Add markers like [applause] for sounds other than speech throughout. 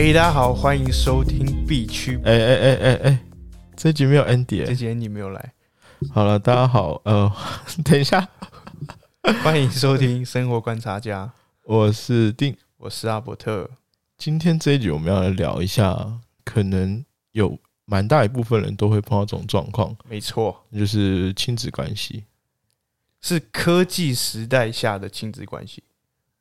嘿，大家好，欢迎收听 B 区。哎哎哎哎哎，这集没有 Andy，这节你没有来。好了，大家好，呃，[laughs] 等一下，欢迎收听生活观察家，我是丁，我是阿伯特。今天这一集我们要来聊一下，可能有蛮大一部分人都会碰到这种状况，没错，就是亲子关系，是科技时代下的亲子关系。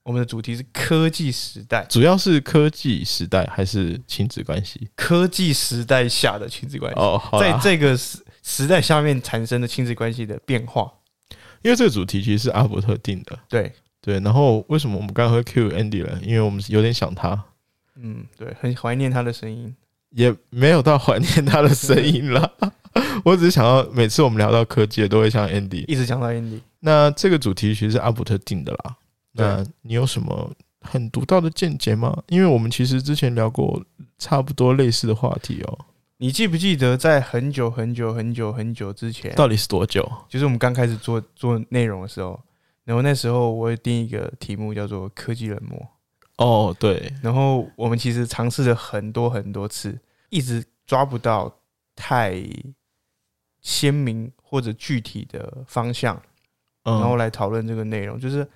我们的主题是科技时代，主要是科技时代还是亲子关系？科技时代下的亲子关系哦，在这个时时代下面产生的亲子关系的变化。因为这个主题其实是阿伯特定的，对对。然后为什么我们刚刚会 Q Andy 了？因为我们有点想他，嗯，对，很怀念他的声音，也没有到怀念他的声音了。[laughs] 我只是想要每次我们聊到科技，都会像 Andy，一直讲到 Andy。那这个主题其实是阿伯特定的啦。那你有什么很独到的见解吗？因为我们其实之前聊过差不多类似的话题哦。你记不记得在很久很久很久很久之前，到底是多久？就是我们刚开始做做内容的时候，然后那时候我会定一个题目叫做“科技冷漠”。哦，对。然后我们其实尝试了很多很多次，一直抓不到太鲜明或者具体的方向，然后来讨论这个内容，就是。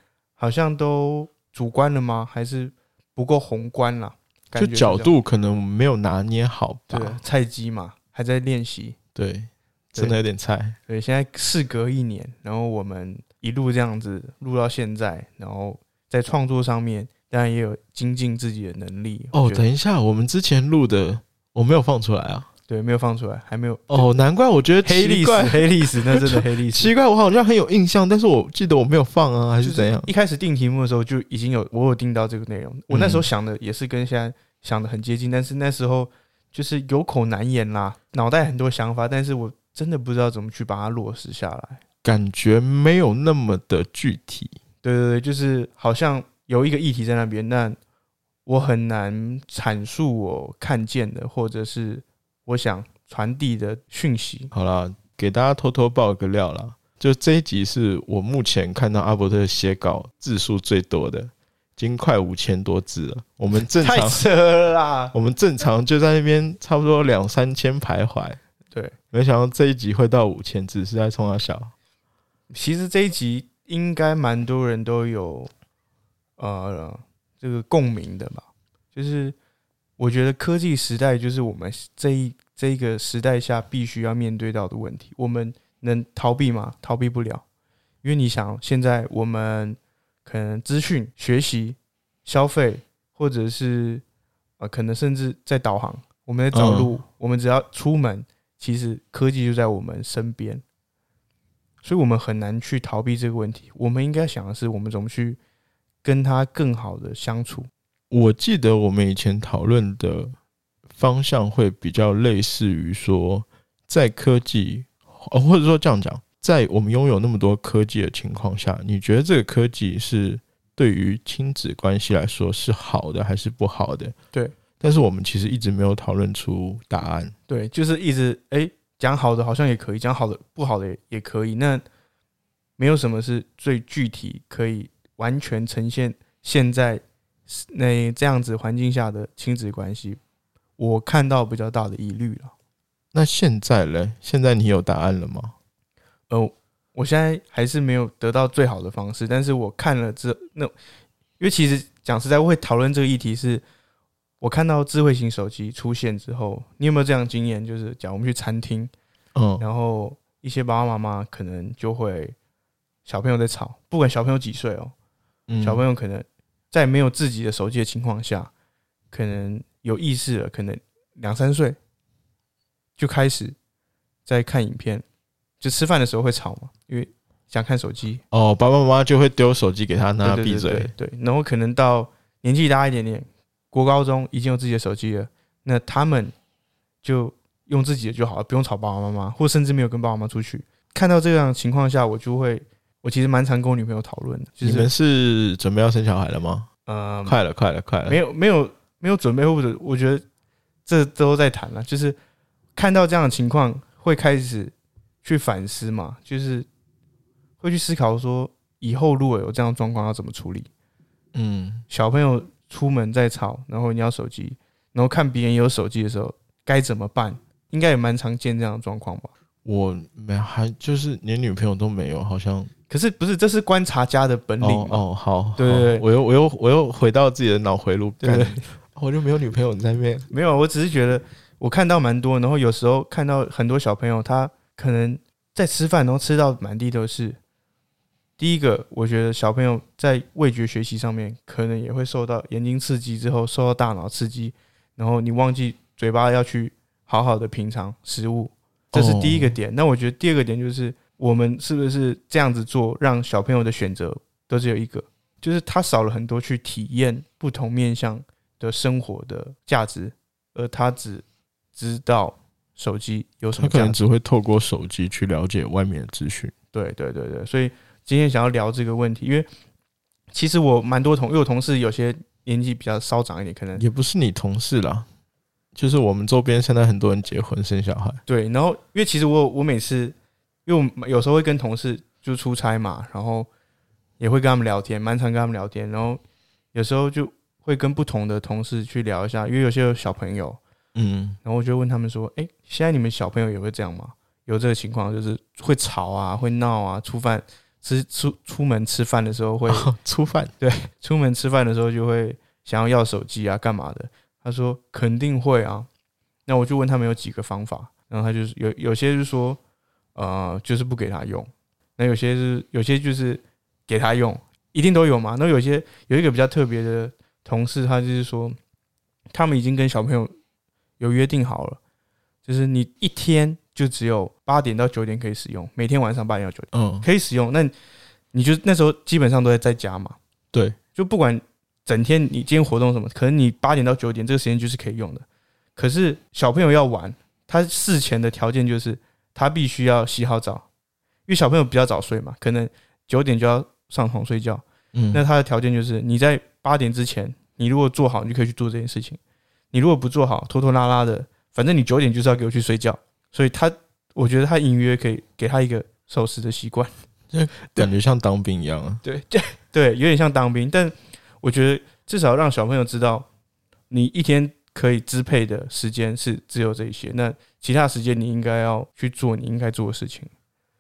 好像都主观了吗？还是不够宏观了？就角度可能没有拿捏好吧？对，菜鸡嘛，还在练习。对，真的有点菜。对，现在事隔一年，然后我们一路这样子录到现在，然后在创作上面当然也有精进自己的能力。哦，等一下，我们之前录的我没有放出来啊。对，没有放出来，还没有。哦，难怪我觉得黑历史，黑历史，那真的 [laughs] 黑历史。奇怪，我好像很有印象，但是我记得我没有放啊，还是怎样？一开始定题目的时候就已经有，我有定到这个内容。我那时候想的也是跟现在想的很接近，但是那时候就是有口难言啦，脑袋很多想法，但是我真的不知道怎么去把它落实下来，感觉没有那么的具体。对对对，就是好像有一个议题在那边，但我很难阐述我看见的，或者是我想。传递的讯息，好了，给大家偷偷爆个料了。就这一集是我目前看到阿伯特写稿字数最多的，已经快五千多字了。我们正常太扯了啦，我们正常就在那边差不多两三千徘徊。对，没想到这一集会到五千字，是在冲他笑。其实这一集应该蛮多人都有呃这个共鸣的吧？就是我觉得科技时代就是我们这一。这一个时代下必须要面对到的问题，我们能逃避吗？逃避不了，因为你想，现在我们可能资讯、学习、消费，或者是呃，可能甚至在导航，我们在找路，我们只要出门，其实科技就在我们身边，所以我们很难去逃避这个问题。我们应该想的是，我们怎么去跟它更好的相处。我记得我们以前讨论的。方向会比较类似于说，在科技，或者说这样讲，在我们拥有那么多科技的情况下，你觉得这个科技是对于亲子关系来说是好的还是不好的？对。但是我们其实一直没有讨论出答案。对，就是一直哎讲好的好像也可以，讲好的不好的也可以。那没有什么是最具体可以完全呈现现在那这样子环境下的亲子关系。我看到比较大的疑虑了。那现在呢？现在你有答案了吗？呃，我现在还是没有得到最好的方式。但是我看了之那，因为其实讲实在，我会讨论这个议题是，我看到智慧型手机出现之后，你有没有这样经验？就是讲我们去餐厅，嗯，然后一些爸爸妈妈可能就会小朋友在吵，不管小朋友几岁哦，小朋友可能在没有自己的手机的情况下，可能。有意识了，可能两三岁就开始在看影片，就吃饭的时候会吵嘛，因为想看手机。哦，爸爸妈妈就会丢手机给他，让他闭嘴。对，然后可能到年纪大一点点，国高中已经有自己的手机了，那他们就用自己的就好了，不用吵爸爸妈妈，或甚至没有跟爸爸妈妈出去。看到这样情况下，我就会，我其实蛮常跟我女朋友讨论的。你们是准备要生小孩了吗？呃，快了，快了，快了。没有，没有。没有准备或者我觉得这都在谈了，就是看到这样的情况会开始去反思嘛，就是会去思考说以后如果有这样状况要怎么处理。嗯，小朋友出门在吵，然后你要手机，然后看别人有手机的时候该怎么办？应该也蛮常见这样的状况吧？我没还就是连女朋友都没有，好像。可是不是，这是观察家的本领？哦哦好，好对对。对我又我又我又回到自己的脑回路，对我就没有女朋友你在那边，没有，我只是觉得我看到蛮多，然后有时候看到很多小朋友，他可能在吃饭，然后吃到满地都是。第一个，我觉得小朋友在味觉学习上面，可能也会受到眼睛刺激之后，受到大脑刺激，然后你忘记嘴巴要去好好的品尝食物，这是第一个点。那我觉得第二个点就是，我们是不是这样子做，让小朋友的选择都只有一个，就是他少了很多去体验不同面向的生活的价值，而他只知道手机有什么他可能。只会透过手机去了解外面的资讯。对对对对，所以今天想要聊这个问题，因为其实我蛮多同，因为我同事有些年纪比较稍长一点，可能也不是你同事啦，就是我们周边现在很多人结婚生小孩，对。然后因为其实我我每次，因为我有时候会跟同事就出差嘛，然后也会跟他们聊天，蛮常跟他们聊天，然后有时候就会跟不同的同事去聊一下，因为有些有小朋友，嗯，然后我就问他们说：“哎、现在你们小朋友也会这样吗？有这个情况，就是会吵啊，会闹啊，出饭吃出出门吃饭的时候会 [laughs] 出饭对出门吃饭的时候就会想要要手机啊，干嘛的？”他说：“肯定会啊。”那我就问他们有几个方法，然后他就是有有些是说，呃，就是不给他用，那有些是有些就是给他用，一定都有嘛。那有些有一个比较特别的同事，他就是说，他们已经跟小朋友有约定好了，就是你一天就只有八点到九点可以使用，每天晚上八点到九点嗯，可以使用。那你就那时候基本上都在在家嘛，对，就不管整天你今天活动什么，可能你八点到九点这个时间就是可以用的。可是小朋友要玩，他事前的条件就是他必须要洗好澡，因为小朋友比较早睡嘛，可能九点就要上床睡觉。嗯，那他的条件就是你在八点之前，你如果做好，你就可以去做这件事情；你如果不做好，拖拖拉拉的，反正你九点就是要给我去睡觉。所以他，我觉得他隐约可以给他一个守时的习惯。[laughs] 感觉像当兵一样啊。对，[laughs] 对，有点像当兵，但我觉得至少让小朋友知道，你一天可以支配的时间是只有这一些，那其他时间你应该要去做你应该做的事情。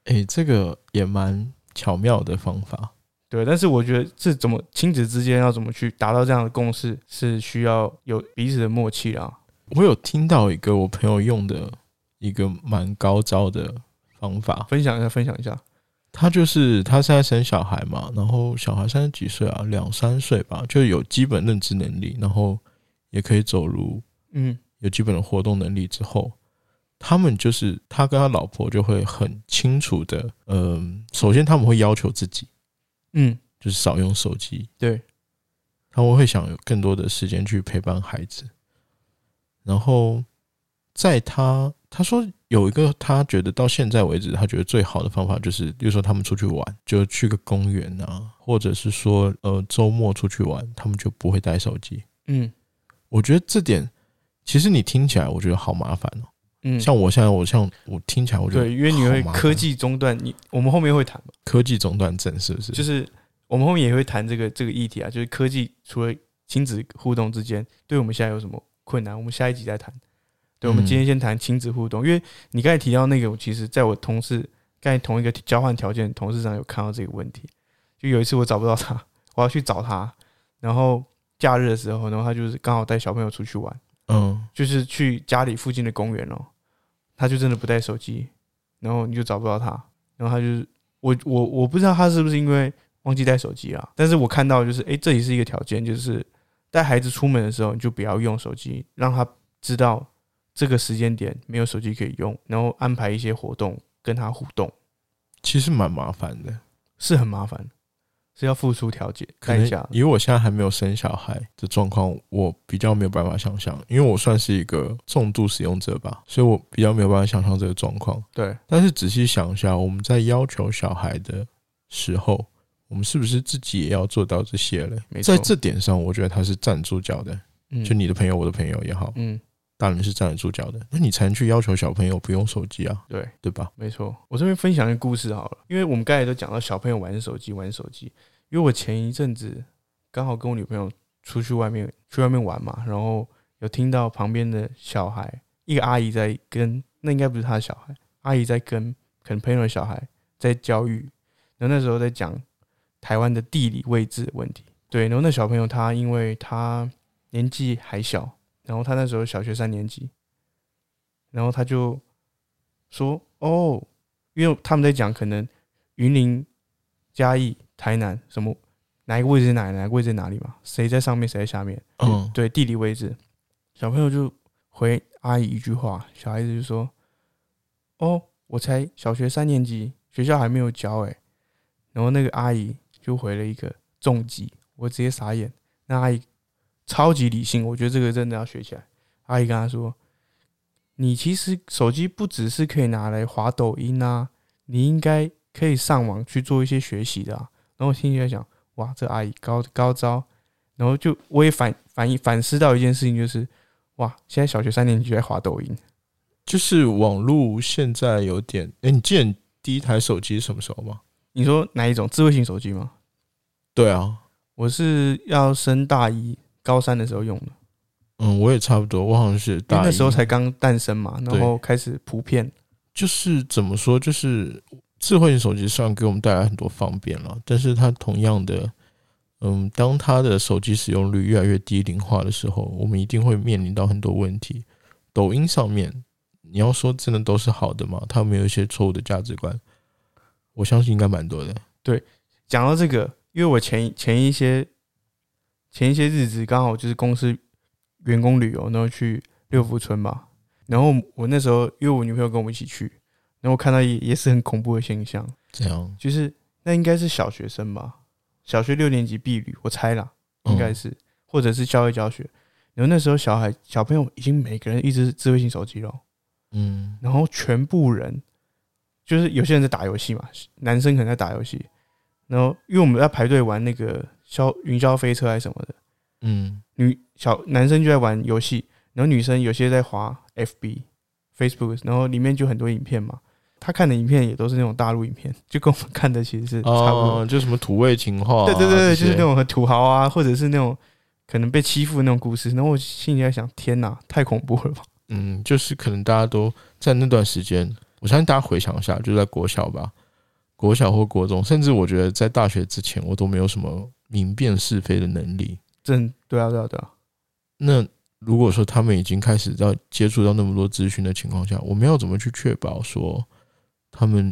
诶，这个也蛮巧妙的方法。对，但是我觉得这怎么亲子之间要怎么去达到这样的共识，是需要有彼此的默契啦。我有听到一个我朋友用的一个蛮高招的方法，分享一下，分享一下。他就是他现在生小孩嘛，然后小孩三十几岁啊，两三岁吧，就有基本认知能力，然后也可以走路，嗯。有基本的活动能力之后，他们就是他跟他老婆就会很清楚的，嗯、首先他们会要求自己嗯，就是少用手机，对，他们会想有更多的时间去陪伴孩子，然后在他他说有一个他觉得到现在为止他觉得最好的方法就是，比如说他们出去玩，就去个公园啊，或者是说呃周末出去玩，他们就不会带手机。嗯我觉得这点其实你听起来，我觉得好麻烦哦。嗯，像我现在，我像我听起来，我觉得对，因为你会科技中断，你我们后面会谈嘛，科技中断症是不是？就是我们后面也会谈这个这个议题啊，就是科技除了亲子互动之间，对我们现在有什么困难，我们下一集再谈。对，我们嗯今天先谈亲子互动，因为你刚才提到那个，我其实在我同事刚才同一个交换条件同事上有看到这个问题。就有一次我找不到他，我要去找他，然后假日的时候，然后他就是刚好带小朋友出去玩，嗯，就是去家里附近的公园哦，他就真的不带手机，然后你就找不到他，然后他就是我我我不知道他是不是因为忘记带手机啊，但是我看到就是诶，这里是一个条件，就是带孩子出门的时候你就不要用手机，让他知道这个时间点没有手机可以用，然后安排一些活动跟他互动，其实蛮麻烦的。是很麻烦，是要付出调节可代价的。能以我现在还没有生小孩的状况，我比较没有办法想象，因为我算是一个重度使用者吧，所以我比较没有办法想象这个状况。对，但是仔细想一下，我们在要求小孩的时候，我们是不是自己也要做到这些嘞？在这点上，我觉得他是站住脚的。嗯就你的朋友，我的朋友也好，嗯，大人是站得住脚的，那你才能去要求小朋友不用手机啊，对。对吧？没错，我这边分享一个故事好了，因为我们刚才都讲到小朋友玩手机，玩手机。因为我前一阵子刚好跟我女朋友出去外面去外面玩嘛，然后有听到旁边的小孩，一个阿姨在跟，那应该不是她的小孩，阿姨在跟可能朋友的小孩在教育，然后那时候在讲台湾的地理位置问题。对，然后那小朋友他因为他年纪还小，然后他那时候小学三年级，然后他就说：“哦，因为他们在讲可能云林、嘉义、台南什么哪一个位置在哪，哪个位置在哪里嘛？谁在上面，谁在下面？嗯，对，地理位置。”小朋友就回阿姨一句话，小孩子就说：“哦，我才小学三年级，学校还没有教哎。”然后那个阿姨就回了一个重击，我直接傻眼。那阿姨超级理性，我觉得这个真的要学起来。阿姨跟他说：“你其实手机不只是可以拿来滑抖音啊，你应该可以上网去做一些学习的啊。”然后我心里在想：“哇，这阿姨高高招。”然后就我也反反反思到一件事情，就是哇，现在小学三年级就在滑抖音，就是网络现在有点，哎、你记得你第一台手机是什么时候吗？你说哪一种智慧型手机吗？对啊，我是要升大一高三的时候用的，嗯，我也差不多，我好像是大一那时候才刚诞生嘛，然后开始普遍。就是怎么说，就是智慧型手机虽然给我们带来很多方便了，但是它同样的，嗯，当它的手机使用率越来越低龄化的时候，我们一定会面临到很多问题。抖音上面，你要说真的都是好的吗？它没有一些错误的价值观，我相信应该蛮多的。对讲到这个，因为我前前一些前一些日子刚好就是公司员工旅游，然后去六福村嘛，然后我那时候因为我女朋友跟我们一起去，然后我看到也也是很恐怖的现象，这样？就是那应该是小学生吧，小学六年级毕旅，我猜啦，应该嗯是，或者是校外教学。然后那时候小孩小朋友已经每个人一只智慧型手机了，嗯。然后全部人就是有些人在打游戏嘛，男生可能在打游戏，然后因为我们在排队玩那个消云霄飞车还是什么的，嗯女小男生就在玩游戏，然后女生有些在滑 FB、Facebook，然后里面就很多影片嘛。他看的影片也都是那种大陆影片，就跟我们看的其实是差不多。哦，就什么土味情话、啊，对对对对，就是那种很土豪啊，或者是那种可能被欺负的那种故事。然后我心里在想，天哪，太恐怖了吧！嗯，就是可能大家都在那段时间，我相信大家回想一下，就在国小吧，国小或国中，甚至我觉得在大学之前，我都没有什么明辨是非的能力。真对啊对啊对啊，那如果说他们已经开始到接触到那么多资讯的情况下，我们要怎么去确保说他们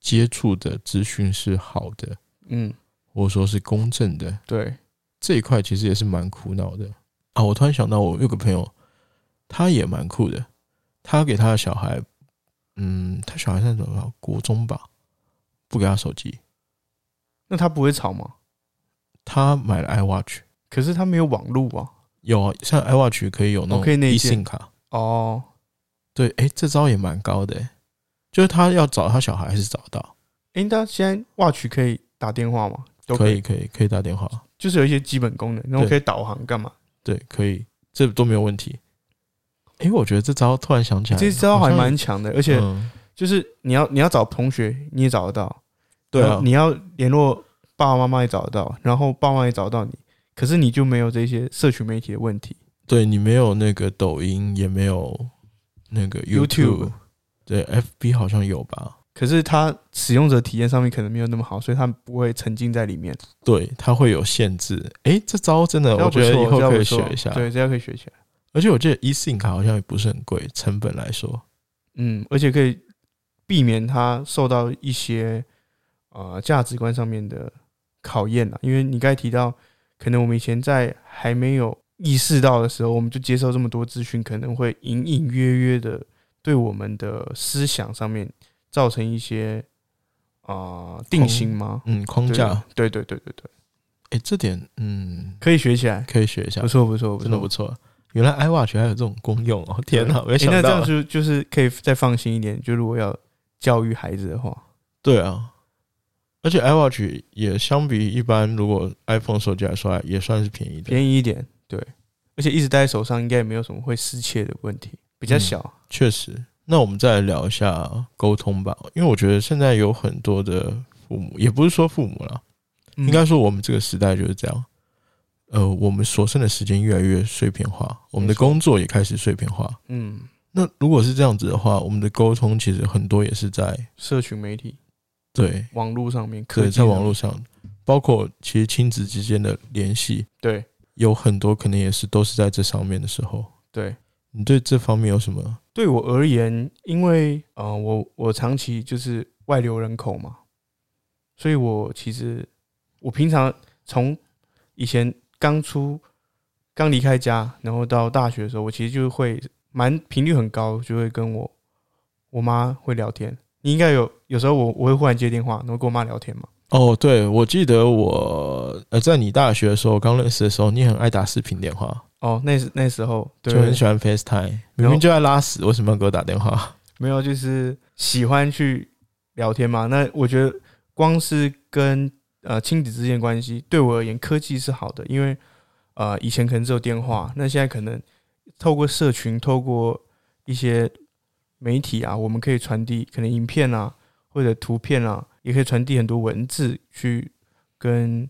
接触的资讯是好的，嗯，或者说是公正的？对，这一块其实也是蛮苦恼的啊！我突然想到，我有个朋友，他也蛮酷的，他给他的小孩，嗯，他小孩在怎么国中吧，不给他手机，那他不会吵吗？他买了 iWatch，可是他没有网络啊。有啊，像 iWatch 可以有那哦可以种内建。eSIM 卡，哦，对，哎、这招也蛮高的、诶。就是他要找他小孩还是找得到，诶，那现在 Watch 可以打电话吗？都可以，，可以，可以打电话，就是有一些基本功能，然后可以导航干嘛？对，可以，这都没有问题。哎、我觉得这招突然想起来，这招还蛮强的，而且嗯。就是你要你要找同学你也找得到，对啊，你要联络爸爸妈妈也找得到，然后爸妈也找得到你，可是你就没有这些社群媒体的问题。对你没有那个抖音，也没有那个 YouTube YouTube，对，FB 好像有吧？可是它使用者体验上面可能没有那么好，所以他们不会沉浸在里面。对，它会有限制。诶，这招真的，我觉得以后可以学一下。对，这样可以学起来。而且我记得 eSIM 卡好像也不是很贵，成本来说，嗯，而且可以避免它受到一些呃价值观上面的考验啊。因为你刚才提到，可能我们以前在还没有意识到的时候，我们就接受这么多资讯，可能会隐隐约约的对我们的思想上面造成一些啊、呃定型吗？嗯，框架，对对对对对，诶，这点嗯可以学起来，可以学一下不，错不错，真的不错。原来 iWatch 还有这种功用哦！天哪，没诶那这想到啊。样就就是可以再放心一点。就如果要教育孩子的话，对啊，而且 iWatch 也相比一般如果 iPhone 手机来说，也算是便宜的。便宜一点，对，而且一直戴在手上，应该也没有什么会失窃的问题，比较小。确实，那我们再来聊一下沟通吧，因为我觉得现在有很多的父母，也不是说父母了，嗯应该说我们这个时代就是这样。呃，我们所剩的时间越来越碎片化，我们的工作也开始碎片化。嗯，那如果是这样子的话，我们的沟通其实很多也是在社群媒体、对网络上面，可以，在网络上上，包括其实亲子之间的联系，对有很多可能也是都是在这上面的时候。对。你对这方面有什么？对我而言，因为呃，我我长期就是外流人口嘛，所以我其实我平常从以前刚出刚离开家，然后到大学的时候，我其实就会蛮频率很高，就会跟我我妈会聊天。你应该有有时候我我会忽然接电话，然后跟我妈聊天嘛。哦，对，我记得我呃，在你大学的时候刚认识的时候，你很爱打视频电话，哦，那时那时候对就很喜欢 FaceTime，明明就在拉屎，为什么要给我打电话？没有，就是喜欢去聊天嘛。那我觉得光是跟呃亲子之间的关系，对我而言，科技是好的，因为呃以前可能只有电话，那现在可能透过社群，透过一些媒体啊，我们可以传递可能影片啊或者图片啊，也可以传递很多文字去跟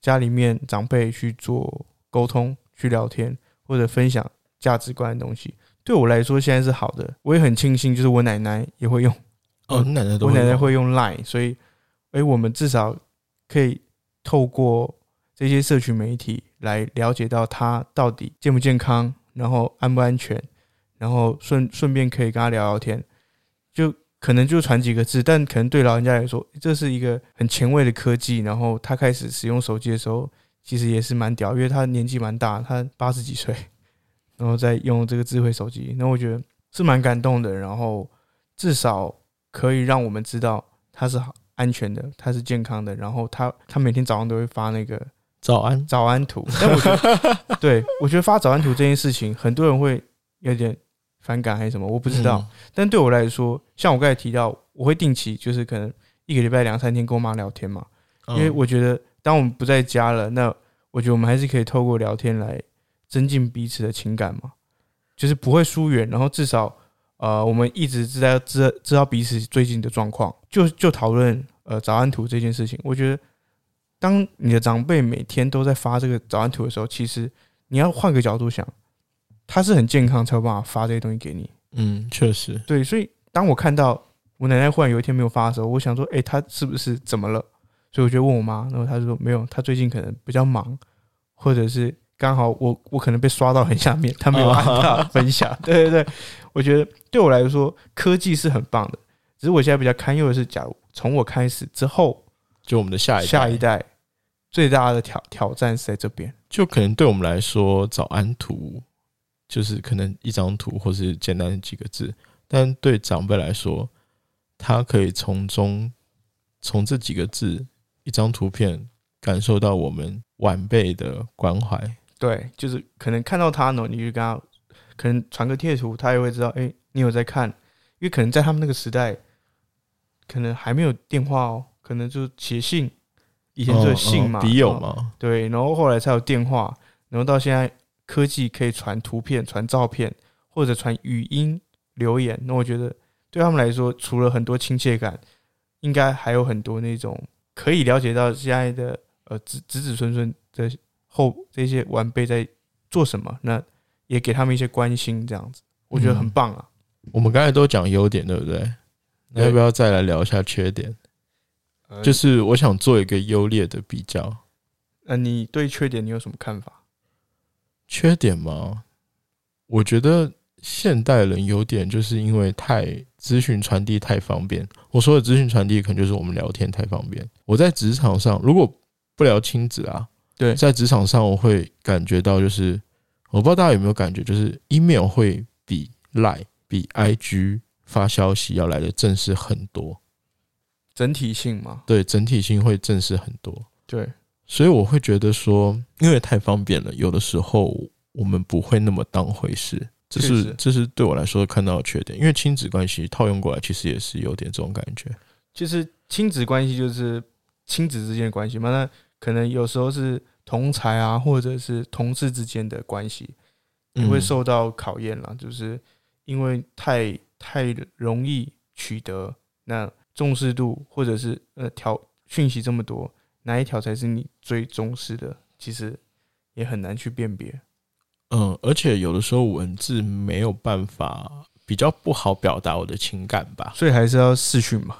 家里面长辈去做沟通、去聊天或者分享价值观的东西。对我来说，现在是好的。我也很庆幸，就是我奶奶也会用，哦，你奶奶都我奶奶会用 Line，所以，哎，我们至少可以透过这些社群媒体来了解到她到底健不健康，然后安不安全，然后顺顺便可以跟他聊聊天，就可能就传几个字，但可能对老人家来说，这是一个很前卫的科技。然后他开始使用手机的时候，其实也是蛮屌，因为他年纪蛮大，他八十几岁，然后再用这个智慧手机，那我觉得是蛮感动的。然后至少可以让我们知道他是好安全的，他是健康的。然后他他每天早上都会发那个早安，早安图，但我觉得，[laughs] 对我觉得发早安图这件事情，很多人会有点反感还是什么，我不知道。嗯但对我来说，像我刚才提到，我会定期就是可能一个礼拜两三天跟我妈聊天嘛，因为嗯我觉得当我们不在家了，那我觉得我们还是可以透过聊天来增进彼此的情感嘛，就是不会疏远，然后至少呃我们一直知道知道知道彼此最近的状况，就就讨论呃早安图这件事情。我觉得当你的长辈每天都在发这个早安图的时候，其实你要换个角度想，他是很健康才有办法发这些东西给你。嗯，确实，对，所以当我看到我奶奶忽然有一天没有发的时候，我想说，哎、她是不是怎么了？所以我就问我妈，然后她说没有，她最近可能比较忙，或者是刚好我我可能被刷到很下面，她没有按到分享。[laughs] 对对对，我觉得对我来说，科技是很棒的，只是我现在比较堪忧的是，假如从我开始之后，就我们的下一下一代最大的挑挑战是在这边。就可能对我们来说，早安图就是可能一张图或是简单的几个字，但对长辈来说，他可以从中从这几个字、一张图片感受到我们晚辈的关怀。对，就是可能看到他呢，你就跟他可能传个贴图，他也会知道，哎、你有在看，因为可能在他们那个时代，可能还没有电话哦，可能就写信，以前就是信嘛，笔友哦。嘛，对，然后后来才有电话，然后到现在科技可以传图片、传照片或者传语音留言，那我觉得对他们来说，除了很多亲切感，应该还有很多那种可以了解到现在的呃子子子孙孙的后这些晚辈在做什么，那也给他们一些关心，这样子，我觉得很嗯棒啊。我们刚才都讲优点，对不对？那要不要再来聊一下缺点？呃就是我想做一个优劣的比较。呃，你对缺点你有什么看法？缺点吗？我觉得现代人有点就是因为太资讯传递太方便。我说的资讯传递，可能就是我们聊天太方便。我在职场上，如果不聊亲子啊，对在职场上我会感觉到，就是我不知道大家有没有感觉，就是 email 会比 Line、比 IG 发消息要来的正式很多，整体性嘛，对，整体性会正式很多。对，所以我会觉得说，因为太方便了，有的时候我们不会那么当回事。这是这是对我来说看到的缺点，因为亲子关系套用过来，其实也是有点这种感觉。其实亲子关系就是亲子之间的关系嘛，那可能有时候是同才啊，或者是同事之间的关系，也会嗯受到考验了，就是因为太太容易取得，那重视度或者是呃条讯息这么多，哪一条才是你最重视的？其实也很难去辨别。嗯，而且有的时候文字没有办法，比较不好表达我的情感吧。所以还是要视讯嘛，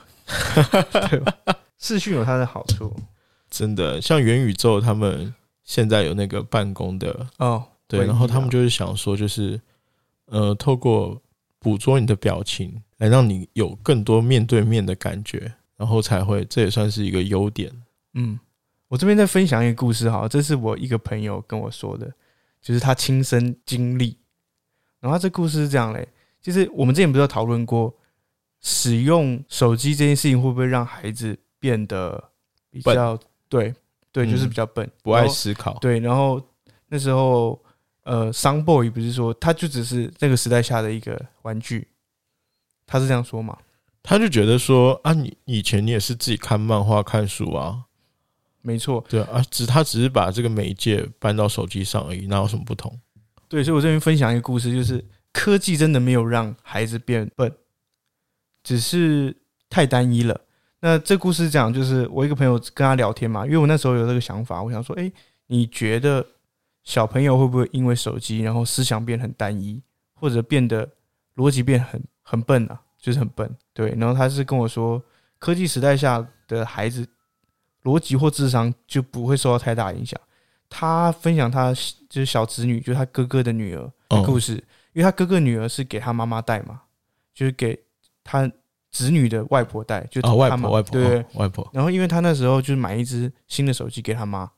[laughs] 对吧？视讯有它的好处真的，像元宇宙他们现在有那个办公的，哦。对，然后他们啊就是想说，就是呃，透过捕捉你的表情，来让你有更多面对面的感觉，然后才会，这也算是一个优点。嗯，我这边再分享一个故事哈，这是我一个朋友跟我说的，就是他亲身经历。然后他这故事是这样嘞，就是我们之前不是有讨论过，使用手机这件事情会不会让孩子变得比较对对，就是嗯比较笨，不爱思考，对，然后那时候呃，商 boy 不是说他就只是那个时代下的一个玩具，他是这样说嘛？他就觉得说啊，你以前你也是自己看漫画、看书啊，没错，对啊，只他只是把这个媒介搬到手机上而已，哪有什么不同？对，所以我这边分享一个故事，就是科技真的没有让孩子变笨，只是太单一了。那这故事讲就是我一个朋友跟他聊天嘛，因为我那时候有这个想法，我想说，哎、你觉得小朋友会不会因为手机，然后思想变很单一，或者变得逻辑变很很笨啊？就是很笨，对。然后他是跟我说，科技时代下的孩子逻辑或智商就不会受到太大影响。他分享他就是小侄女，就是他哥哥的女儿的故嗯，事，因为他哥哥女儿是给他妈妈带嘛，就是给他侄女的外婆带，就他妈婆，外婆，对外婆，然后因为他那时候就是买一只新的手机给他妈，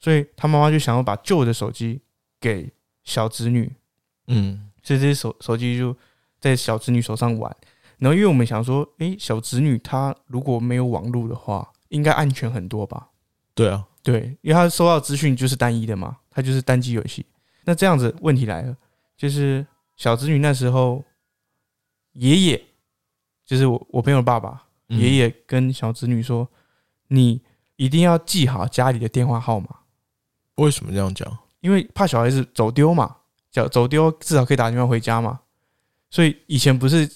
所以他妈妈就想要把旧的手机给小侄女，嗯，所以这些手手机就在小侄女手上玩。然后因为我们想说，诶，小侄女她如果没有网络的话，应该安全很多吧？对啊，对，因为他收到资讯就是单一的嘛，他就是单机游戏。那这样子问题来了，就是小侄女那时候，爷爷就是我我朋友的爸爸，嗯爷爷跟小侄女说，你一定要记好家里的电话号码，为什么这样讲？因为怕小孩子走丢嘛，走走丢至少可以打电话回家嘛。所以以前不是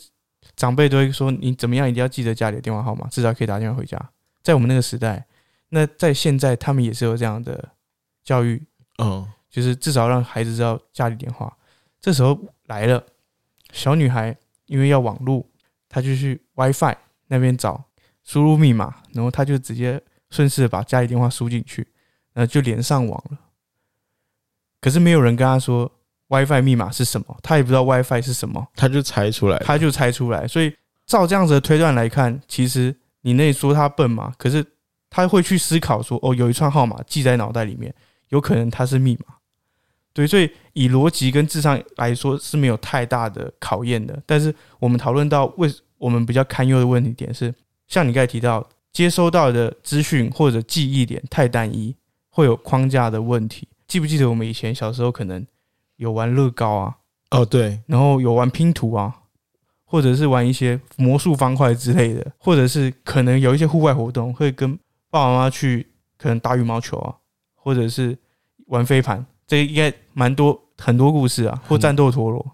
长辈都会说你怎么样一定要记得家里的电话号码，至少可以打电话回家。在我们那个时代，那在现在他们也是有这样的教育，嗯，就是至少让孩子知道家里电话。这时候来了，小女孩因为要网路，她就去 WiFi 那边找输入密码，然后她就直接顺势地把家里电话输进去，然后就连上网了。可是没有人跟她说 WiFi 密码是什么，她也不知道 WiFi 是什么，她就猜出来了，她就猜出来。所以照这样子的推断来看，其实你那说他笨嘛，可是他会去思考说，哦，有一串号码记在脑袋里面，有可能它是密码。对，所以以逻辑跟智商来说是没有太大的考验的。但是我们讨论到为我们比较堪忧的问题点是，像你刚才提到，接收到的资讯或者记忆点太单一，会有框架的问题。记不记得我们以前小时候可能有玩乐高啊，哦，对，然后有玩拼图啊，或者是玩一些魔术方块之类的，或者是可能有一些户外活动会跟爸爸妈妈去可能打羽毛球啊，或者是玩飞盘，这应该蛮多很多故事啊，或战斗陀螺，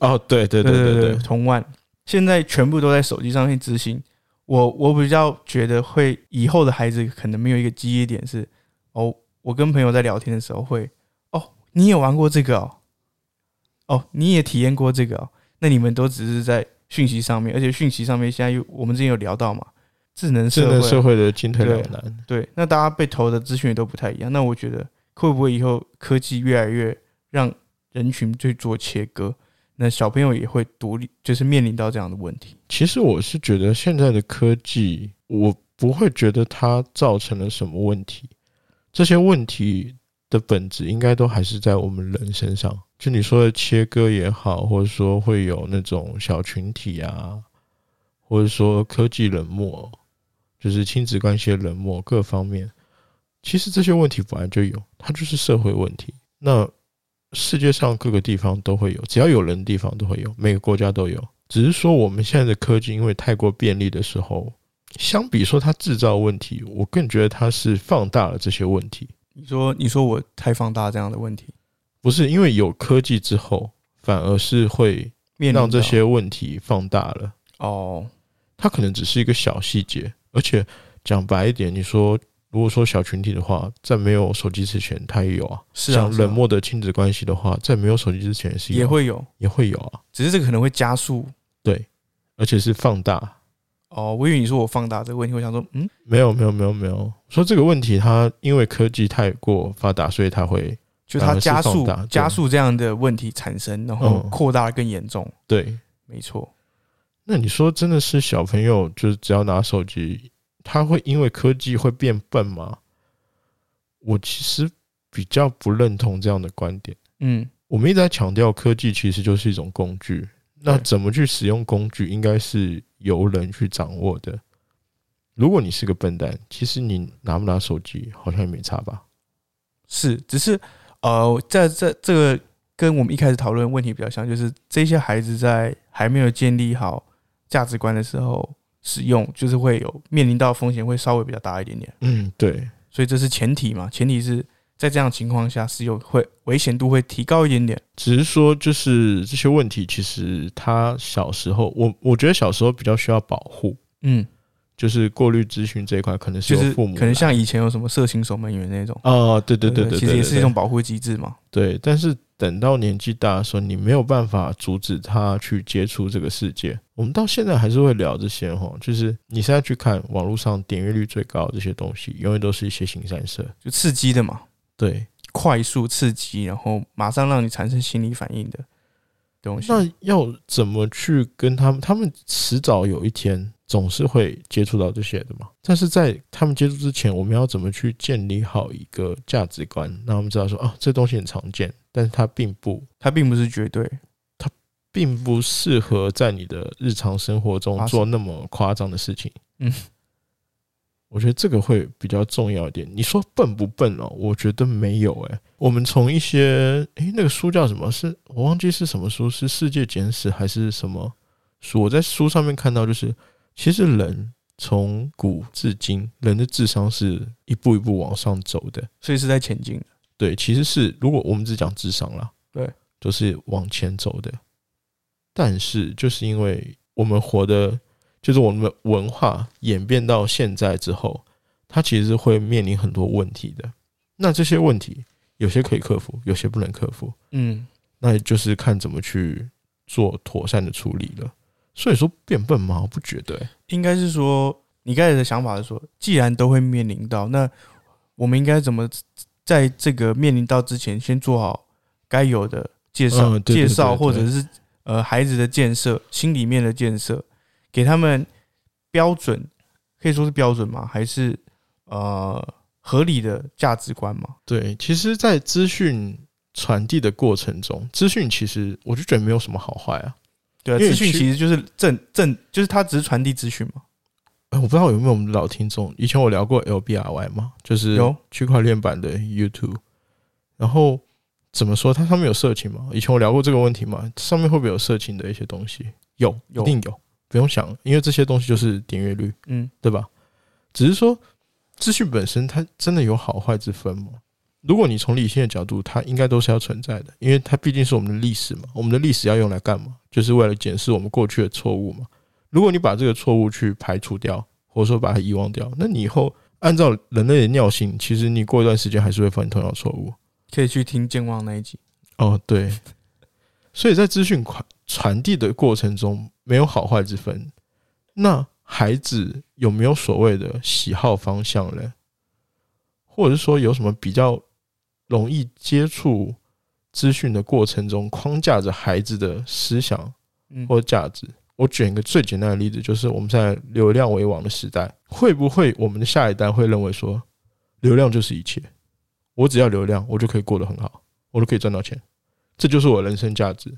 哦，对对对对对对，同万。现在全部都在手机上面执行。我我比较觉得会以后的孩子可能没有一个记忆点是哦，我跟朋友在聊天的时候会哦，你也玩过这个哦，哦，你也体验过这个哦，那你们都只是在讯息上面，而且讯息上面现在又我们之前有聊到嘛，智能社智能社会，会的进退两难。对，那大家被投的资讯也都不太一样。那我觉得会不会以后科技越来越让人群去做切割，那小朋友也会独立，就是面临到这样的问题。其实我是觉得现在的科技，我不会觉得它造成了什么问题，这些问题的本质应该都还是在我们人身上。就你说的切割也好，或者说会有那种小群体啊，或者说科技冷漠，就是亲子关系的冷漠各方面，其实这些问题本来就有，它就是社会问题。那世界上各个地方都会有，只要有人的地方都会有，每个国家都有。只是说我们现在的科技因为太过便利的时候，相比说它制造问题，我更觉得它是放大了这些问题。你说，你说我太放大这样的问题，不是因为有科技之后，反而是会让这些问题放大了。哦，它可能只是一个小细节，而且讲白一点，你说如果说小群体的话，在没有手机之前，它也有啊。是啊，是啊像冷漠的亲子关系的话，在没有手机之前是也会有，也会有啊，只是这个可能会加速。对而且是放大。哦，我以为你说我放大这个问题，我想说，嗯，没有没有没有没有，说这个问题，它因为科技太过发达，所以它会就它加速加速这样的问题产生，然后嗯扩大的更严重。对。没错，那你说真的是小朋友就是只要拿手机，他会因为科技会变笨吗？我其实比较不认同这样的观点。嗯，我们一直在强调科技其实就是一种工具，那怎么去使用工具，应该是由人去掌握的。如果你是个笨蛋，其实你拿不拿手机好像也没差吧？是，只是呃，在这这个跟我们一开始讨论的问题比较像，就是这些孩子在还没有建立好价值观的时候使用，就是会有面临到风险会稍微比较大一点点，嗯，对，所以这是前提嘛，前提是在这样的情况下使用会危险度会提高一点点。只是说就是这些问题，其实他小时候，我我觉得小时候比较需要保护，嗯，就是过滤资讯这一块，可能是就是由父母可能像以前有什么色情守门员那种，哦，对对对对对，其实也是一种保护机制嘛。对。但是等到年纪大的时候，你没有办法阻止他去接触这个世界。我们到现在还是会聊这些哈，就是你现在去看网络上点阅率最高的这些东西，永远都是一些新三色。就刺激的嘛，对，快速刺激，然后马上让你产生心理反应的东西。那要怎么去跟他们？他们迟早有一天总是会接触到这些的嘛。但是在他们接触之前，我们要怎么去建立好一个价值观，那我们知道说，哦，这东西很常见，但是它并不它并不是绝对，它并不适合在你的日常生活中做那么夸张的事情。嗯，我觉得这个会比较重要一点。你说笨不笨哦？我觉得没有诶、我们从一些诶、那个书叫什么？是我忘记是什么书，是《世界简史》还是什么书？我在书上面看到，就是其实人从古至今，人的智商是一步一步往上走的。所以是在前进的。对，其实是如果我们只讲智商啦，对，都是往前走的。但是就是因为我们活的，就是我们的文化演变到现在之后，它其实是会面临很多问题的。那这些问题有些可以克服，有些不能克服，嗯，那就是看怎么去做妥善的处理了。所以说变笨吗？我不觉得、欸。应该是说你刚才的想法是说，既然都会面临到，那我们应该怎么在这个面临到之前，先做好该有的介绍、介绍，或者是呃孩子的建设、心里面的建设，给他们标准，可以说是标准吗？还是呃合理的价值观吗？对，其实，在资讯传递的过程中，资讯其实我就觉得没有什么好坏啊。对资讯其实就是正正，就是它只是传递资讯嘛。哎，我不知道有没有我们的老听众，以前我聊过 LBRY 嘛，就是有区块链版的 YouTube。然后怎么说，它上面有色情吗？以前我聊过这个问题嘛，上面会不会有色情的一些东西？有，有一定有，不用想，因为这些东西就是点阅率，嗯，对吧？只是说资讯本身它真的有好坏之分吗？如果你从理性的角度，它应该都是要存在的，因为它毕竟是我们的历史嘛。我们的历史要用来干嘛？就是为了检视我们过去的错误嘛。如果你把这个错误去排除掉，或者说把它遗忘掉，那你以后按照人类的尿性，其实你过一段时间还是会犯同样的错误。可以去听健忘那一集。哦，对，所以在资讯传传递的过程中，没有好坏之分。那孩子有没有所谓的喜好方向呢？或者是说有什么比较容易接触资讯的过程中，框架着孩子的思想嗯，或价值？我举一个最简单的例子，就是我们现在流量为王的时代，会不会我们的下一代会认为说，流量就是一切？我只要流量，我就可以过得很好，我就可以赚到钱，这就是我人生价值。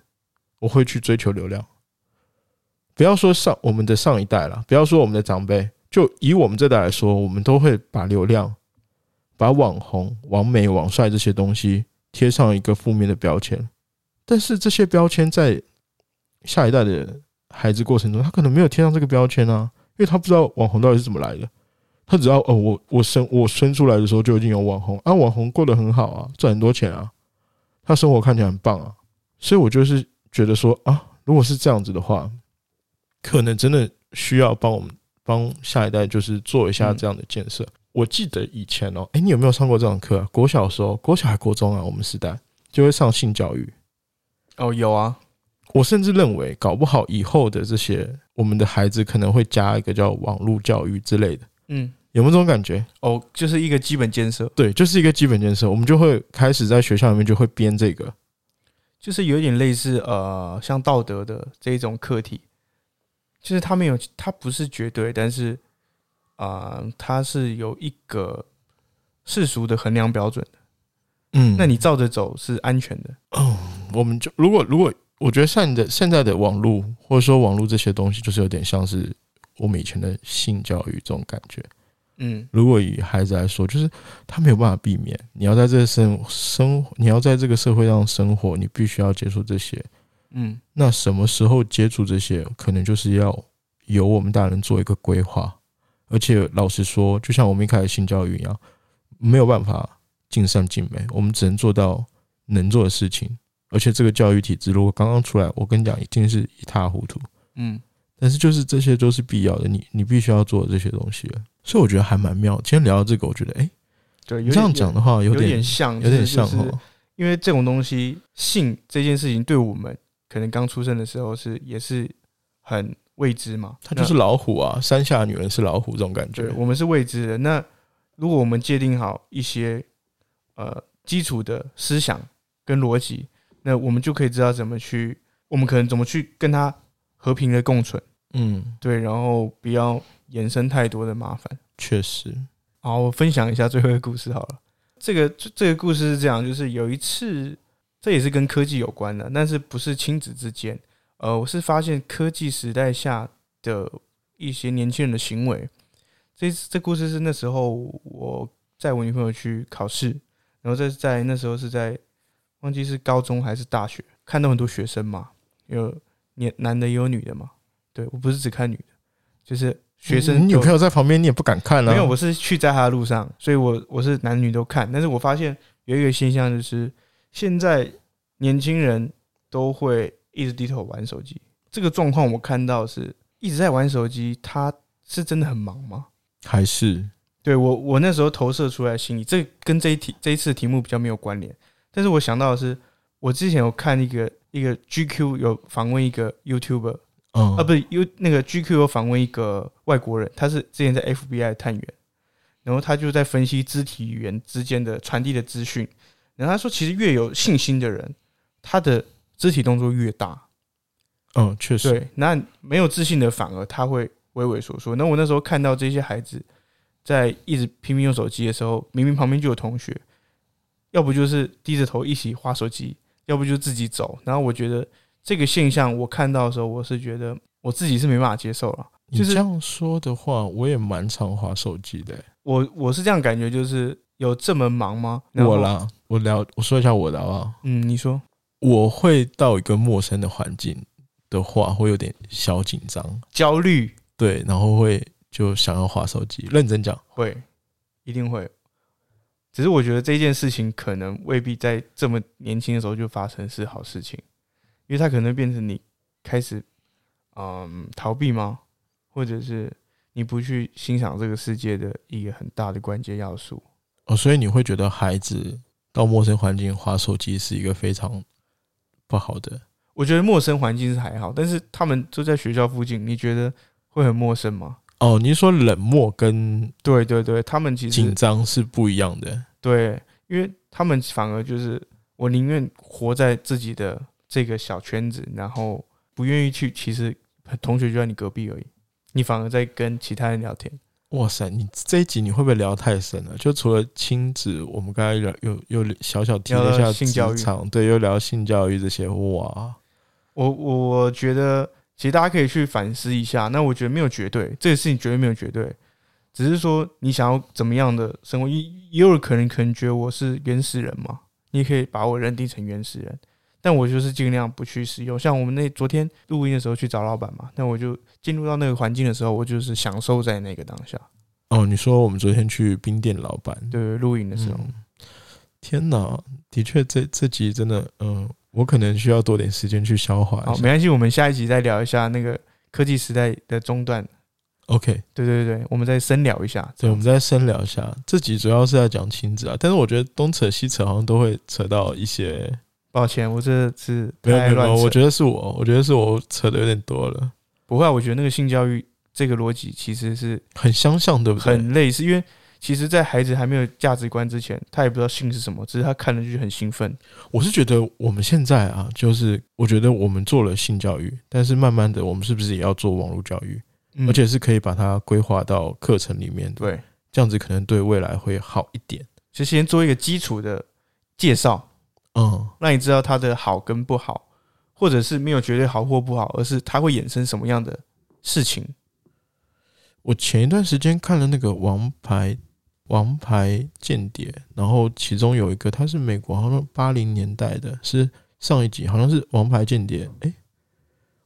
我会去追求流量。不要说上我们的上一代了，不要说我们的长辈，就以我们这代来说，我们都会把流量、把网红、网美、网帅这些东西贴上一个负面的标签。但是这些标签在下一代的孩子过程中，他可能没有贴上这个标签啊，因为他不知道网红到底是怎么来的。他只要哦，我我生我生出来的时候就已经有网红啊，网红过得很好啊，赚很多钱啊，他生活看起来很棒啊，所以我就是觉得说啊，如果是这样子的话，可能真的需要帮我们帮下一代就是做一下这样的建设。我记得以前哦，哎，你有没有上过这种课？国小的时候，国小还国中啊，我们时代就会上性教育。哦，有啊。我甚至认为，搞不好以后的这些我们的孩子可能会加一个叫网络教育之类的。嗯，有没有这种感觉？哦，就是一个基本建设。对，就是一个基本建设，我们就会开始在学校里面就会编这个，就是有点类似呃，像道德的这一种课题，就是它没有，它不是绝对，但是啊，它是有一个世俗的衡量标准的。嗯，那你照着走是安全的。哦，我们就如果如果我觉得现在的现在的网络或者说网络这些东西，就是有点像是我们以前的性教育这种感觉。嗯如果以孩子来说，就是他没有办法避免，你要在这个生生，你要在这个社会上生活，你必须要接触这些。嗯那什么时候接触这些，可能就是要由我们大人做一个规划。而且老实说，就像我们一开始性教育一样，没有办法尽善尽美，我们只能做到能做的事情。而且这个教育体制如果刚刚出来，我跟你讲，一定是一塌糊涂。嗯，但是就是这些都是必要的，你你必须要做这些东西了。所以我觉得还蛮妙。今天聊到这个，我觉得哎、对，有这样讲的话有点像，有点像就是哦。因为这种东西，性这件事情对我们可能刚出生的时候是也是很未知嘛，它就是老虎啊，山下女人是老虎这种感觉对。我们是未知的。那如果我们界定好一些呃基础的思想跟逻辑，那我们就可以知道怎么去，我们可能怎么去跟它和平的共存，嗯，对，然后不要衍生太多的麻烦。确实。好，我分享一下最后一个故事好了。这个这个故事是这样，就是有一次，这也是跟科技有关的，但是不是亲子之间。呃，我是发现科技时代下的一些年轻人的行为。这这故事是那时候我载我女朋友去考试，然后在在那时候是在忘记是高中还是大学，看到很多学生嘛，有年男的也有女的嘛。对我不是只看女的，就是学生你女朋友在旁边，你也不敢看啊。没有，我是去在她的路上，所以我我是男女都看。但是我发现有一个现象，就是现在年轻人都会一直低头玩手机。这个状况我看到是一直在玩手机，他是真的很忙吗？还是对我我那时候投射出来的心理，这跟这一题这一次的题目比较没有关联。但是我想到的是，我之前有看一个一个 GQ 有访问一个 YouTuber 嗯啊，不是 U 那个 GQ 有访问一个外国人，他是之前在 FBI 探员，然后他就在分析肢体语言之间的传递的资讯，然后他说，其实越有信心的人，他的肢体动作越大，嗯，确实。对，那没有自信的反而他会畏畏缩缩。那我那时候看到这些孩子在一直拼命用手机的时候，明明旁边就有同学，要不就是低着头一起划手机，要不就自己走。然后我觉得这个现象我看到的时候，我是觉得我自己是没办法接受了。就是你这样说的话，我也蛮常划手机的欸、我我是这样感觉，就是有这么忙吗？我，啦，我聊我说一下我的好不好？嗯，你说，我会到一个陌生的环境的话，会有点小紧张，焦虑对，然后会就想要划手机。认真讲，会，一定会。只是我觉得这件事情可能未必在这么年轻的时候就发生是好事情，因为它可能变成你开始嗯逃避吗？或者是你不去欣赏这个世界的一个很大的关键要素。哦，所以你会觉得孩子到陌生环境划手机是一个非常不好的。我觉得陌生环境是还好，但是他们就在学校附近，你觉得会很陌生吗？哦，你是说冷漠跟对对对，他们其实紧张是不一样的。对，因为他们反而就是我宁愿活在自己的这个小圈子，然后不愿意去，其实同学就在你隔壁而已，你反而在跟其他人聊天。哇塞，你这一集你会不会聊太深了？就除了亲子，我们刚才聊又又小小提了一下性教育场，对，又聊性教育这些，哇，我我我觉得其实大家可以去反思一下。那我觉得没有绝对，这个事情绝对没有绝对，只是说你想要怎么样的生活，也也有可能可能觉得我是原始人嘛，你也可以把我认定成原始人。但我就是尽量不去使用，像我们那昨天录音的时候去找老板嘛，那我就进入到那个环境的时候，我就是享受在那个当下。哦，你说我们昨天去冰店老板，对，录影的时候，嗯天哪，的确这这集真的，嗯，我可能需要多点时间去消化好。没关系，我们下一集再聊一下那个科技时代的中断。OK，对对对，我们再深聊一下。对，我们再深聊一下。这集主要是在讲亲子啊，但是我觉得东扯西扯，好像都会扯到一些。抱歉，我这是没有没有。我觉得是我，我觉得是我扯的有点多了，不会啊，我觉得那个性教育这个逻辑其实是很相像，对不对？很类似，因为其实，在孩子还没有价值观之前，他也不知道性是什么，只是他看了就很兴奋。我是觉得我们现在啊，就是我觉得我们做了性教育，但是慢慢的，我们是不是也要做网络教育？嗯而且是可以把它规划到课程里面的，对，这样子可能对未来会好一点。就先做一个基础的介绍，嗯，让你知道它的好跟不好，或者是没有绝对好或不好，而是它会衍生什么样的事情。我前一段时间看了那个《王牌王牌间谍》，然后其中有一个他是美国，好像八零年代的，是上一集好像是《王牌间谍》，诶，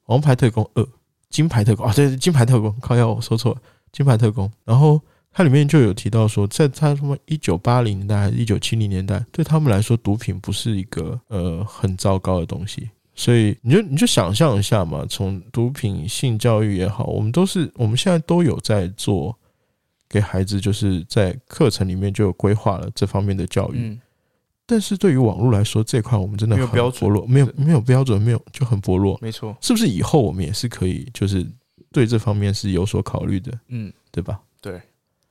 王牌特工二》《金牌特工》啊，对，对金牌特工，靠要我说错了，《金牌特工》。然后它里面就有提到说，在他什么一九八零年代还是一九七零年代，对他们来说，毒品不是一个呃很糟糕的东西。所以你就你就想象一下嘛，从毒品、性教育也好，我们都是我们现在都有在做，给孩子就是在课程里面就有规划了这方面的教育。嗯，但是对于网络来说，这块我们真的很薄弱，没有是没有标准，没有就很薄弱。没错。是不是以后我们也是可以，就是对这方面是有所考虑的，嗯，对吧？对，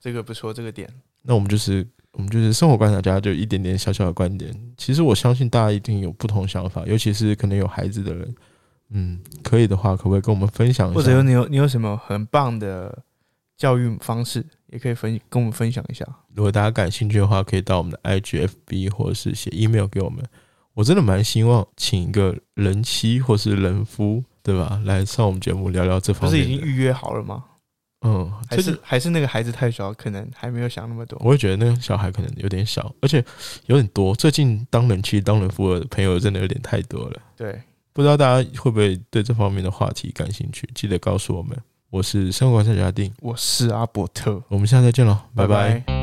这个不错，这个点。那我们就是我们就是生活观察家，就一点点小小的观点。其实我相信大家一定有不同想法，尤其是可能有孩子的人，嗯，可以的话，可不可以跟我们分享一下？或者有你有你有什么很棒的教育方式，也可以分跟我们分享一下。如果大家感兴趣的话，可以到我们的 IGFB 或者是写 email 给我们。我真的蛮希望请一个人妻或是人夫，对吧，来上我们节目聊聊这方面不是。已经预约好了吗？嗯，还是还是那个孩子太小，可能还没有想那么多。我会觉得那个小孩可能有点小，而且有点多。最近当人妻、当人夫的朋友真的有点太多了。对，不知道大家会不会对这方面的话题感兴趣？记得告诉我们。我是生活观察家丁，我是阿伯特，我们下次再见喽，拜拜拜